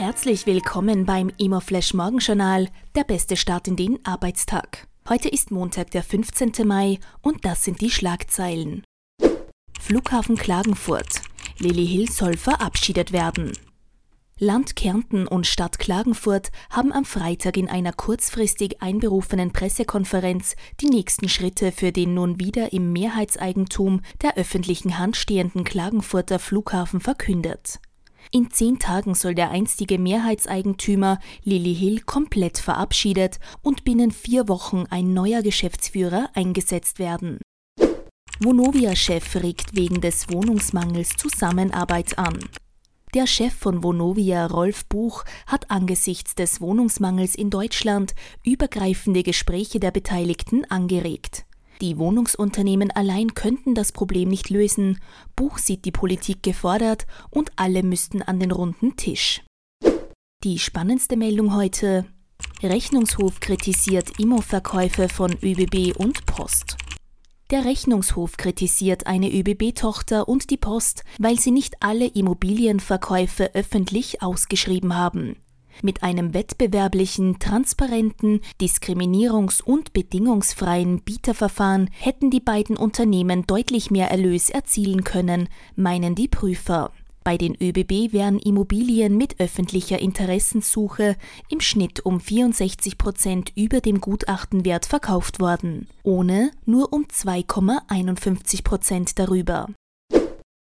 Herzlich willkommen beim Immoflash Morgenjournal, der beste Start in den Arbeitstag. Heute ist Montag, der 15. Mai und das sind die Schlagzeilen. Flughafen Klagenfurt. Lilly Hill soll verabschiedet werden. Land Kärnten und Stadt Klagenfurt haben am Freitag in einer kurzfristig einberufenen Pressekonferenz die nächsten Schritte für den nun wieder im Mehrheitseigentum der öffentlichen Hand stehenden Klagenfurter Flughafen verkündet. In zehn Tagen soll der einstige Mehrheitseigentümer Lilly Hill komplett verabschiedet und binnen vier Wochen ein neuer Geschäftsführer eingesetzt werden. Vonovia-Chef regt wegen des Wohnungsmangels Zusammenarbeit an. Der Chef von Vonovia, Rolf Buch, hat angesichts des Wohnungsmangels in Deutschland übergreifende Gespräche der Beteiligten angeregt. Die Wohnungsunternehmen allein könnten das Problem nicht lösen. Buch sieht die Politik gefordert und alle müssten an den runden Tisch. Die spannendste Meldung heute. Rechnungshof kritisiert Immo-Verkäufe von ÖBB und Post. Der Rechnungshof kritisiert eine ÖBB-Tochter und die Post, weil sie nicht alle Immobilienverkäufe öffentlich ausgeschrieben haben. Mit einem wettbewerblichen, transparenten, diskriminierungs- und bedingungsfreien Bieterverfahren hätten die beiden Unternehmen deutlich mehr Erlös erzielen können, meinen die Prüfer. Bei den ÖBB wären Immobilien mit öffentlicher Interessensuche im Schnitt um 64 Prozent über dem Gutachtenwert verkauft worden, ohne nur um 2,51 Prozent darüber.